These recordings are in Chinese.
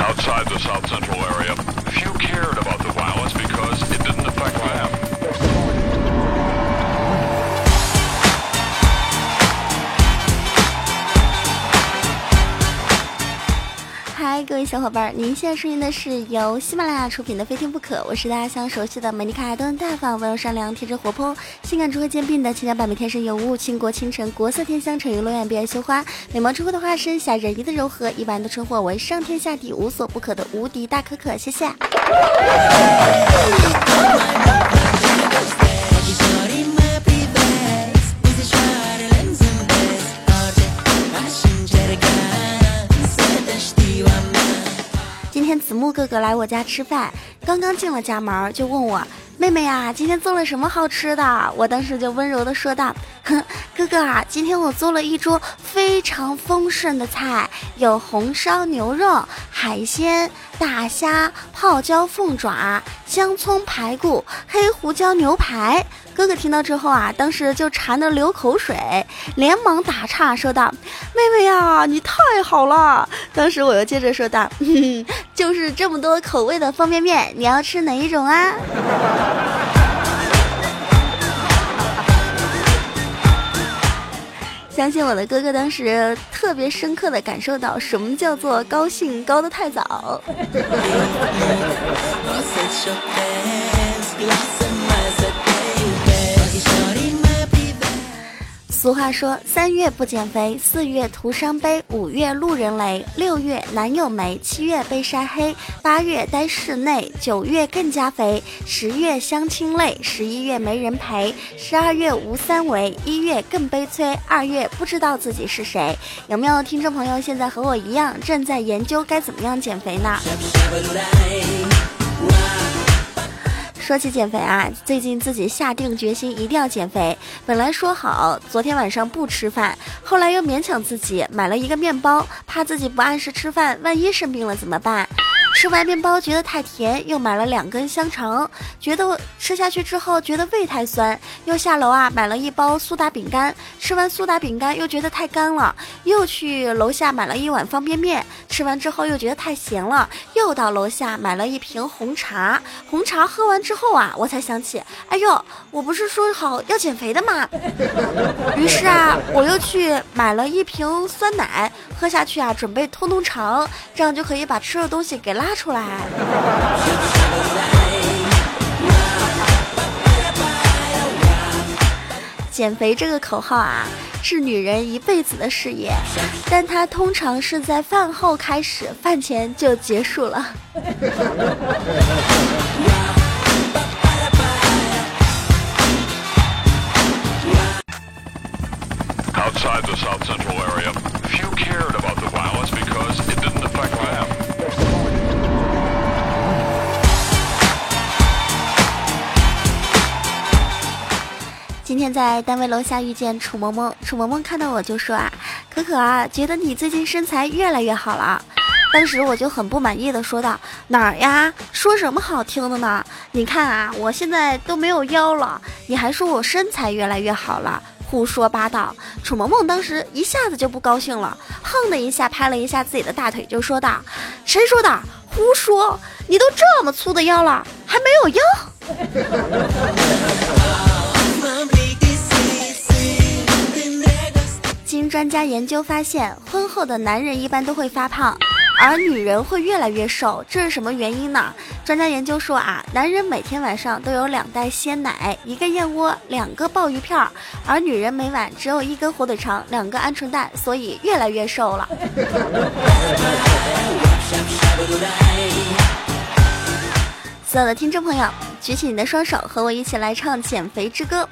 Outside the South Central area, few cared about the violence because it didn't affect them. 各位小伙伴，您现在收听的是由喜马拉雅出品的《非听不可》，我是大家相熟悉的美丽可爱、端大方、温柔善良、天真活泼、性感智慧兼并的情感版面天生尤物、倾国倾城、国色天香、沉鱼落雁、闭月羞花、美貌出户的化身、侠人鱼的柔和，一般都称呼我为上天下地无所不可的无敌大可可，谢谢。哥哥来我家吃饭，刚刚进了家门就问我：“妹妹呀，今天做了什么好吃的？”我当时就温柔的说道：“哼，哥哥啊，今天我做了一桌非常丰盛的菜，有红烧牛肉、海鲜、大虾、泡椒凤爪、香葱排骨、黑胡椒牛排。”哥哥听到之后啊，当时就馋得流口水，连忙打岔说道：“妹妹呀，你太好了！”当时我又接着说道：“哼，就是这么多口味的方便面，你要吃哪一种啊？” 相信我的哥哥当时特别深刻的感受到什么叫做高兴高得太早。俗话说：三月不减肥，四月徒伤悲，五月路人雷，六月男友没，七月被晒黑，八月待室内，九月更加肥，十月相亲累，十一月没人陪，十二月无三围，一月更悲催，二月不知道自己是谁。有没有听众朋友现在和我一样正在研究该怎么样减肥呢？说起减肥啊，最近自己下定决心一定要减肥。本来说好昨天晚上不吃饭，后来又勉强自己买了一个面包，怕自己不按时吃饭，万一生病了怎么办？吃完面包觉得太甜，又买了两根香肠，觉得吃下去之后觉得胃太酸，又下楼啊买了一包苏打饼干，吃完苏打饼干又觉得太干了，又去楼下买了一碗方便面，吃完之后又觉得太咸了，又到楼下买了一瓶红茶，红茶喝完之后啊，我才想起，哎呦，我不是说好要减肥的吗？于是啊，我又去买了一瓶酸奶，喝下去啊，准备通通肠，这样就可以把吃的东西给拉出来。减肥这个口号啊，是女人一辈子的事业，但它通常是在饭后开始，饭前就结束了。Outside the South Central area, 天在单位楼下遇见楚萌萌，楚萌萌看到我就说啊，可可啊，觉得你最近身材越来越好了。当时我就很不满意的说道：“哪儿呀？说什么好听的呢？你看啊，我现在都没有腰了，你还说我身材越来越好了，胡说八道！”楚萌萌当时一下子就不高兴了，哼的一下拍了一下自己的大腿，就说道：“谁说的？胡说！你都这么粗的腰了，还没有腰？”专家研究发现，婚后的男人一般都会发胖，而女人会越来越瘦，这是什么原因呢？专家研究说啊，男人每天晚上都有两袋鲜奶，一个燕窝，两个鲍鱼片儿，而女人每晚只有一根火腿肠，两个鹌鹑蛋，所以越来越瘦了。所有的听众朋友，举起你的双手，和我一起来唱《减肥之歌》。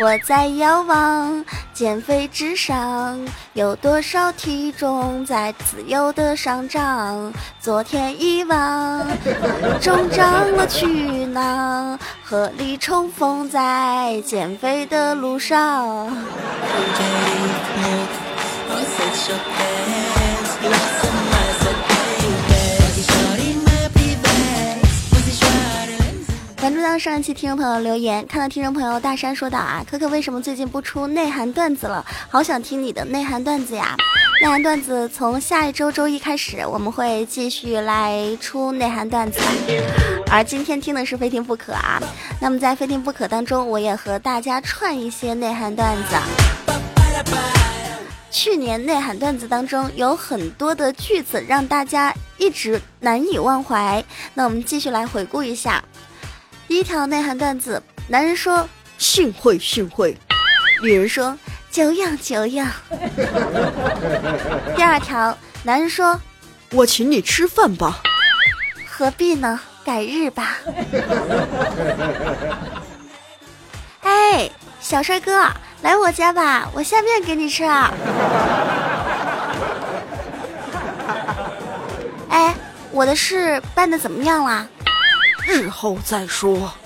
我在遥望减肥之上，有多少体重在自由的上涨？昨天遗忘，终长了去哪？合力冲锋在减肥的路上。关注到上一期听众朋友留言，看到听众朋友大山说道啊，可可为什么最近不出内涵段子了？好想听你的内涵段子呀！内涵段子从下一周周一开始，我们会继续来出内涵段子。而今天听的是非听不可啊。那么在非听不可当中，我也和大家串一些内涵段子。去年内涵段子当中有很多的句子让大家一直难以忘怀。那我们继续来回顾一下。第一条内涵段子：男人说“幸会幸会”，女人说。久仰久仰。第二条，男人说：“我请你吃饭吧。”何必呢？改日吧。哎，小帅哥，来我家吧，我下面给你吃啊。哎，我的事办的怎么样了？日后再说。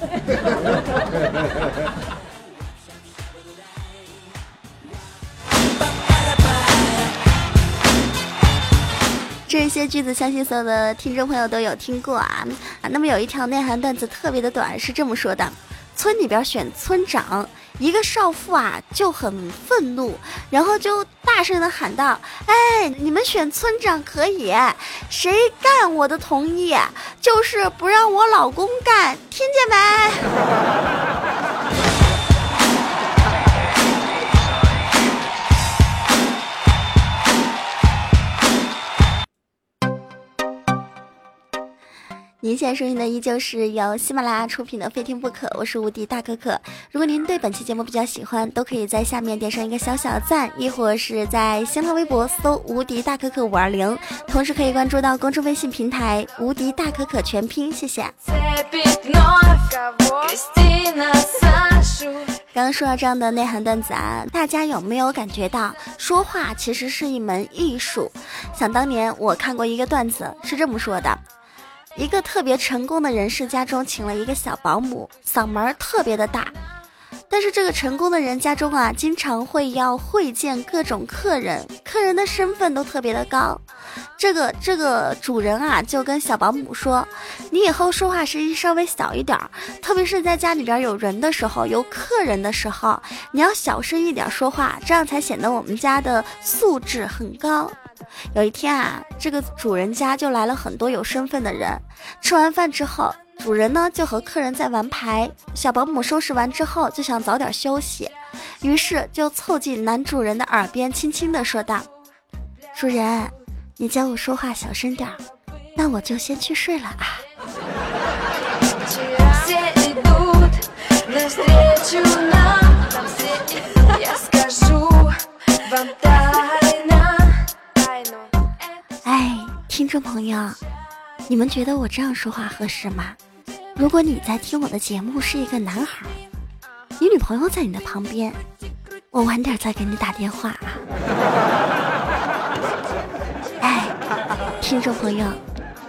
这些句子，相信所有的听众朋友都有听过啊啊！那么有一条内涵段子特别的短，是这么说的：村里边选村长，一个少妇啊就很愤怒，然后就大声的喊道：“哎，你们选村长可以，谁干我的同意，就是不让我老公干，听见没？”您现在收听的依旧是由喜马拉雅出品的《非听不可》，我是无敌大可可。如果您对本期节目比较喜欢，都可以在下面点上一个小小的赞，亦或是在新浪微博搜“无敌大可可五二零”，同时可以关注到公众微信平台“无敌大可可全拼”。谢谢。刚刚说到这样的内涵段子啊，大家有没有感觉到说话其实是一门艺术？想当年我看过一个段子，是这么说的。一个特别成功的人士家中请了一个小保姆，嗓门特别的大。但是这个成功的人家中啊，经常会要会见各种客人，客人的身份都特别的高。这个这个主人啊，就跟小保姆说：“你以后说话声音稍微小一点，特别是在家里边有人的时候，有客人的时候，你要小声一点说话，这样才显得我们家的素质很高。”有一天啊，这个主人家就来了很多有身份的人。吃完饭之后，主人呢就和客人在玩牌。小保姆收拾完之后就想早点休息，于是就凑近男主人的耳边轻轻的说道：“主人，你叫我说话小声点儿，那我就先去睡了啊。”听众朋友，你们觉得我这样说话合适吗？如果你在听我的节目是一个男孩，你女朋友在你的旁边，我晚点再给你打电话啊。哎，听众朋友，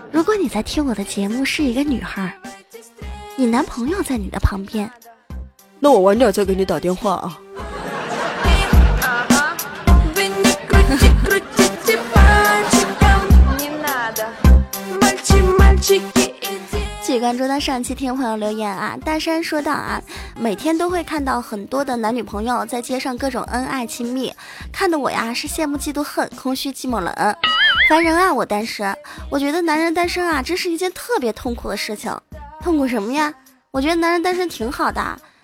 如果你在听我的节目是一个女孩，你男朋友在你的旁边，那我晚点再给你打电话啊。继续关注到上期听朋友留言啊，大山说道啊，每天都会看到很多的男女朋友在街上各种恩爱亲密，看得我呀是羡慕嫉妒恨，空虚寂寞冷，烦人啊！我单身，我觉得男人单身啊，真是一件特别痛苦的事情。痛苦什么呀？我觉得男人单身挺好的，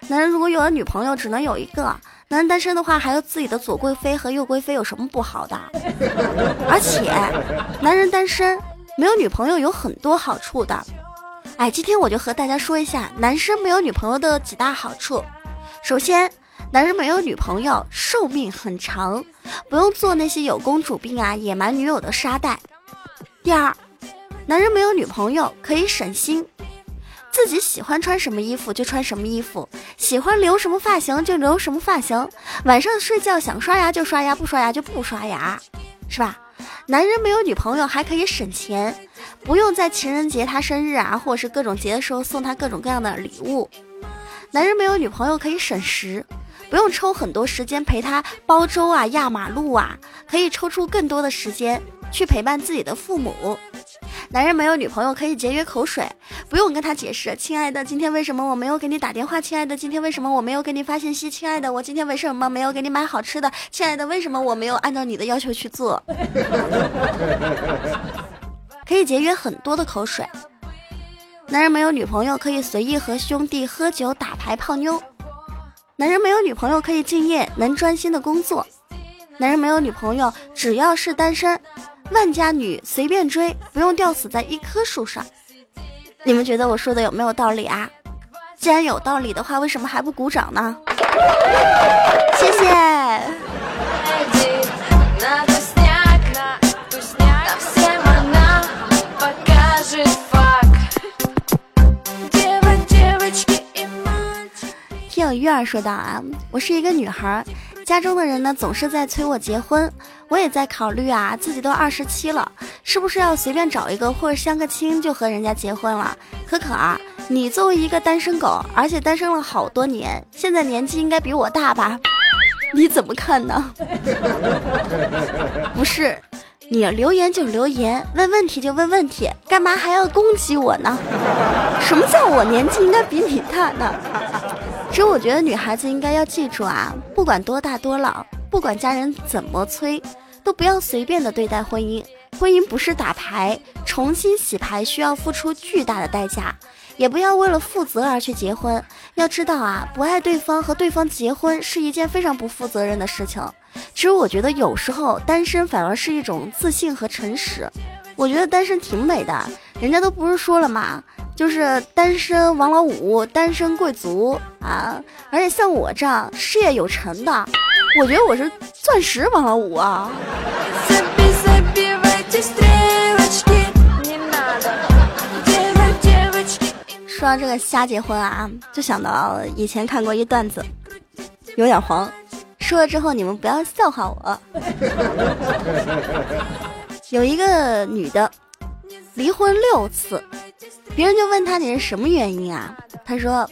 男人如果有了女朋友只能有一个，男人单身的话还有自己的左贵妃和右贵妃，有什么不好的？而且，男人单身。没有女朋友有很多好处的，哎，今天我就和大家说一下男生没有女朋友的几大好处。首先，男人没有女朋友，寿命很长，不用做那些有公主病啊、野蛮女友的沙袋。第二，男人没有女朋友可以省心，自己喜欢穿什么衣服就穿什么衣服，喜欢留什么发型就留什么发型，晚上睡觉想刷牙就刷牙，不刷牙就不刷牙，是吧？男人没有女朋友还可以省钱，不用在情人节、他生日啊，或者是各种节的时候送他各种各样的礼物。男人没有女朋友可以省时，不用抽很多时间陪他煲粥啊、压马路啊，可以抽出更多的时间去陪伴自己的父母。男人没有女朋友可以节约口水，不用跟他解释。亲爱的，今天为什么我没有给你打电话？亲爱的，今天为什么我没有给你发信息？亲爱的，我今天为什么没有给你买好吃的？亲爱的，为什么我没有按照你的要求去做？可以节约很多的口水。男人没有女朋友，可以随意和兄弟喝酒、打牌、泡妞。男人没有女朋友，可以敬业，能专心的工作。男人没有女朋友，只要是单身，万家女随便追，不用吊死在一棵树上。你们觉得我说的有没有道理啊？既然有道理的话，为什么还不鼓掌呢？谢谢。听有鱼儿说道啊，我是一个女孩。家中的人呢，总是在催我结婚，我也在考虑啊，自己都二十七了，是不是要随便找一个或者相个亲就和人家结婚了？可可啊，你作为一个单身狗，而且单身了好多年，现在年纪应该比我大吧？你怎么看呢？不是，你留言就留言，问问题就问问题，干嘛还要攻击我呢？什么叫我年纪应该比你大呢？其实我觉得女孩子应该要记住啊，不管多大多老，不管家人怎么催，都不要随便的对待婚姻。婚姻不是打牌，重新洗牌需要付出巨大的代价，也不要为了负责而去结婚。要知道啊，不爱对方和对方结婚是一件非常不负责任的事情。其实我觉得有时候单身反而是一种自信和诚实。我觉得单身挺美的，人家都不是说了嘛？就是单身王老五，单身贵族啊！而且像我这样事业有成的，我觉得我是钻石王老五啊！说到这个瞎结婚啊，就想到以前看过一段子，有点黄。说了之后你们不要笑话我。有一个女的离婚六次。别人就问他你是什么原因啊？他说，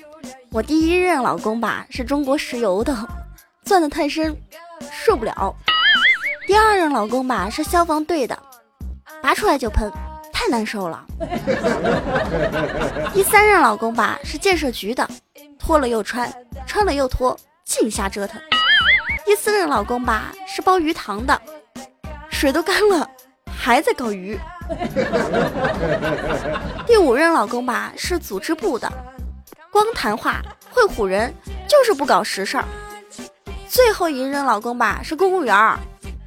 我第一任老公吧是中国石油的，钻的太深，受不了。第二任老公吧是消防队的，拔出来就喷，太难受了。第三任老公吧是建设局的，脱了又穿，穿了又脱，净瞎折腾。第四任老公吧是包鱼塘的，水都干了，还在搞鱼。第五任老公吧是组织部的，光谈话会唬人，就是不搞实事儿。最后一任老公吧是公务员，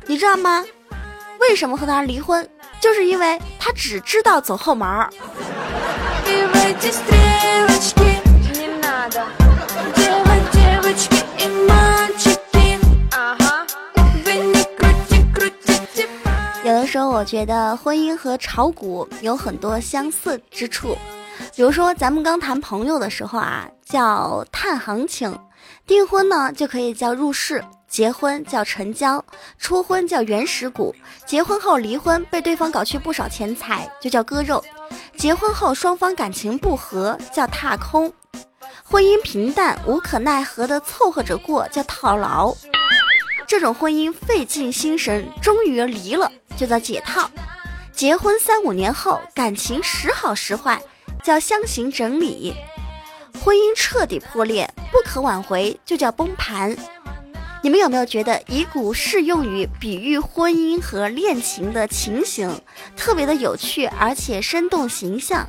你知道吗？为什么和他离婚？就是因为他只知道走后门儿。有的时候我觉得婚姻和炒股有很多相似之处，比如说咱们刚谈朋友的时候啊，叫探行情；订婚呢就可以叫入市；结婚叫成交；初婚叫原始股；结婚后离婚被对方搞去不少钱财，就叫割肉；结婚后双方感情不和叫踏空；婚姻平淡无可奈何的凑合着过叫套牢。这种婚姻费尽心神，终于离了，就叫解套；结婚三五年后，感情时好时坏，叫相形整理；婚姻彻底破裂，不可挽回，就叫崩盘。你们有没有觉得以古适用于比喻婚姻和恋情的情形，特别的有趣，而且生动形象？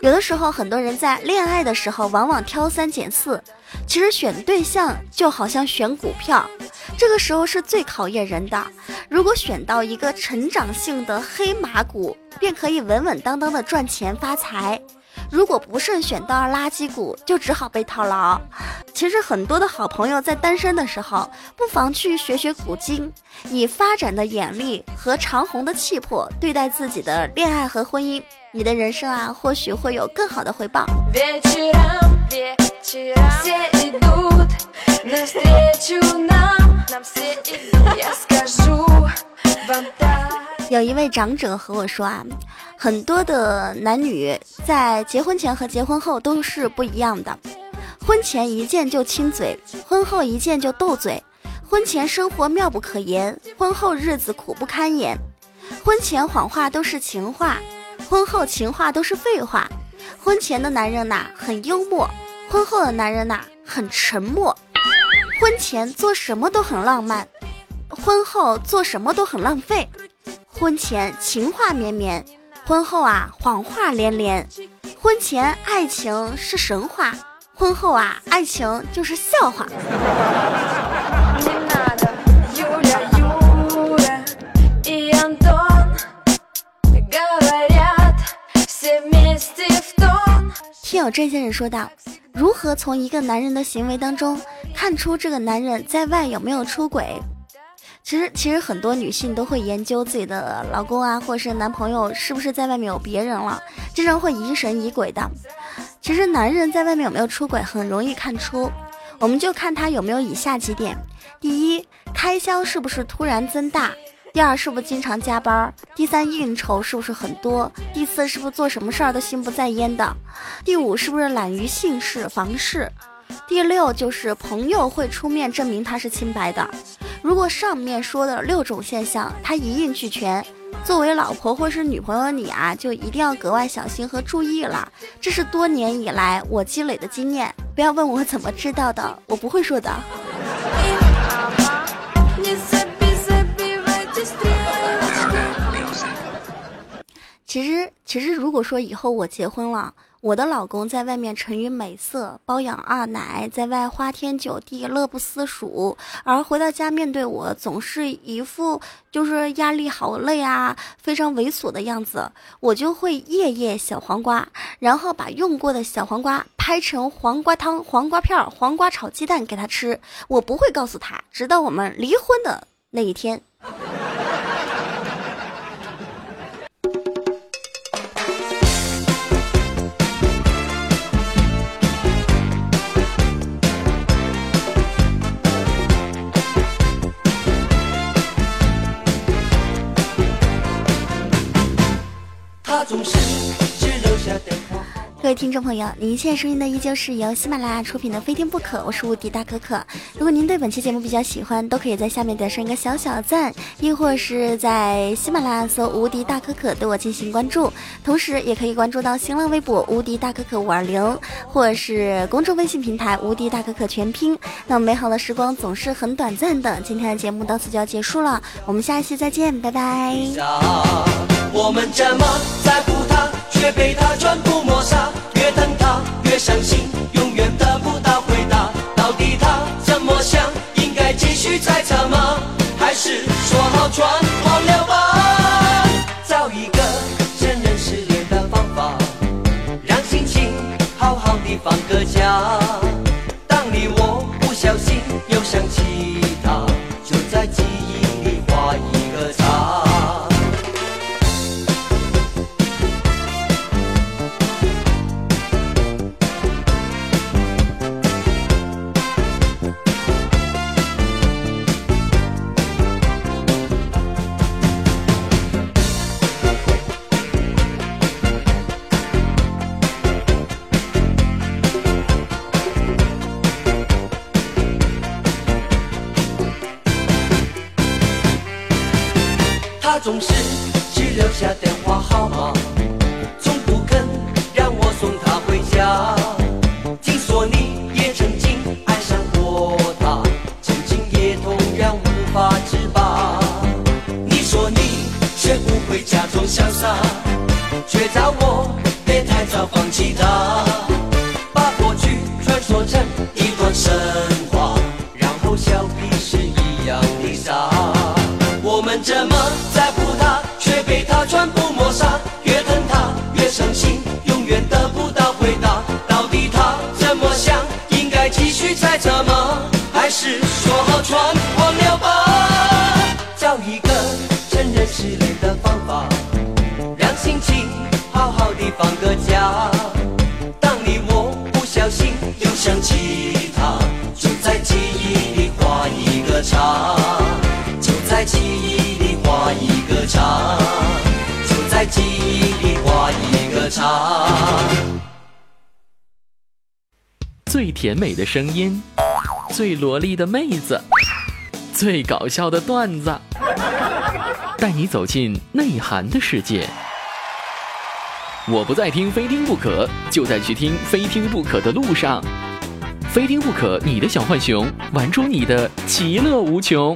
有的时候，很多人在恋爱的时候往往挑三拣四，其实选对象就好像选股票，这个时候是最考验人的。如果选到一个成长性的黑马股，便可以稳稳当当的赚钱发财；如果不慎选到垃圾股，就只好被套牢。其实很多的好朋友在单身的时候，不妨去学学古今，以发展的眼力和长虹的气魄对待自己的恋爱和婚姻。你的人生啊，或许会有更好的回报。有一位长者和我说啊，很多的男女在结婚前和结婚后都是不一样的。婚前一见就亲嘴，婚后一见就斗嘴。婚前生活妙不可言，婚后日子苦不堪言。婚前谎话都是情话。婚后情话都是废话，婚前的男人呐很幽默，婚后的男人呐很沉默。婚前做什么都很浪漫，婚后做什么都很浪费。婚前情话绵绵，婚后啊谎话连连。婚前爱情是神话，婚后啊爱情就是笑话。听友这些人说道：“如何从一个男人的行为当中看出这个男人在外有没有出轨？其实，其实很多女性都会研究自己的老公啊，或者是男朋友是不是在外面有别人了，经常会疑神疑鬼的。其实，男人在外面有没有出轨很容易看出，我们就看他有没有以下几点：第一，开销是不是突然增大？第二是不是经常加班？第三应酬是不是很多？第四是不是做什么事儿都心不在焉的？第五是不是懒于性事房事？第六就是朋友会出面证明他是清白的。如果上面说的六种现象他一应俱全，作为老婆或是女朋友的你啊，就一定要格外小心和注意了。这是多年以来我积累的经验，不要问我怎么知道的，我不会说的。其实，其实如果说以后我结婚了，我的老公在外面沉于美色，包养二奶，在外花天酒地，乐不思蜀，而回到家面对我，总是一副就是压力好累啊，非常猥琐的样子，我就会夜夜小黄瓜，然后把用过的小黄瓜拍成黄瓜汤、黄瓜片、黄瓜炒鸡蛋给他吃，我不会告诉他，直到我们离婚的那一天。听众朋友，您现在收听的依旧是由喜马拉雅出品的《非听不可》，我是无敌大可可。如果您对本期节目比较喜欢，都可以在下面点上一个小小赞，亦或是在喜马拉雅搜“无敌大可可”对我进行关注。同时，也可以关注到新浪微博“无敌大可可五二零”，或者是公众微信平台“无敌大可可全拼”。那么美好的时光总是很短暂的，今天的节目到此就要结束了，我们下一期再见，拜拜。我们怎么在乎他，却被他全部抹杀？越疼他越伤心，总是只留下电话号码，从不肯让我送她回家。听说你也曾经爱上过她，曾经也同样无法自拔。你说你学不会假装潇洒，却叫我别太早放弃她，又想起他，就在记忆里画一个叉。就在记忆里画一个叉，就在记忆里画一个叉。最甜美的声音，最萝莉的妹子，最搞笑的段子，带你走进内涵的世界。我不再听非听不可，就在去听非听不可的路上。非听不可，你的小浣熊玩出你的其乐无穷。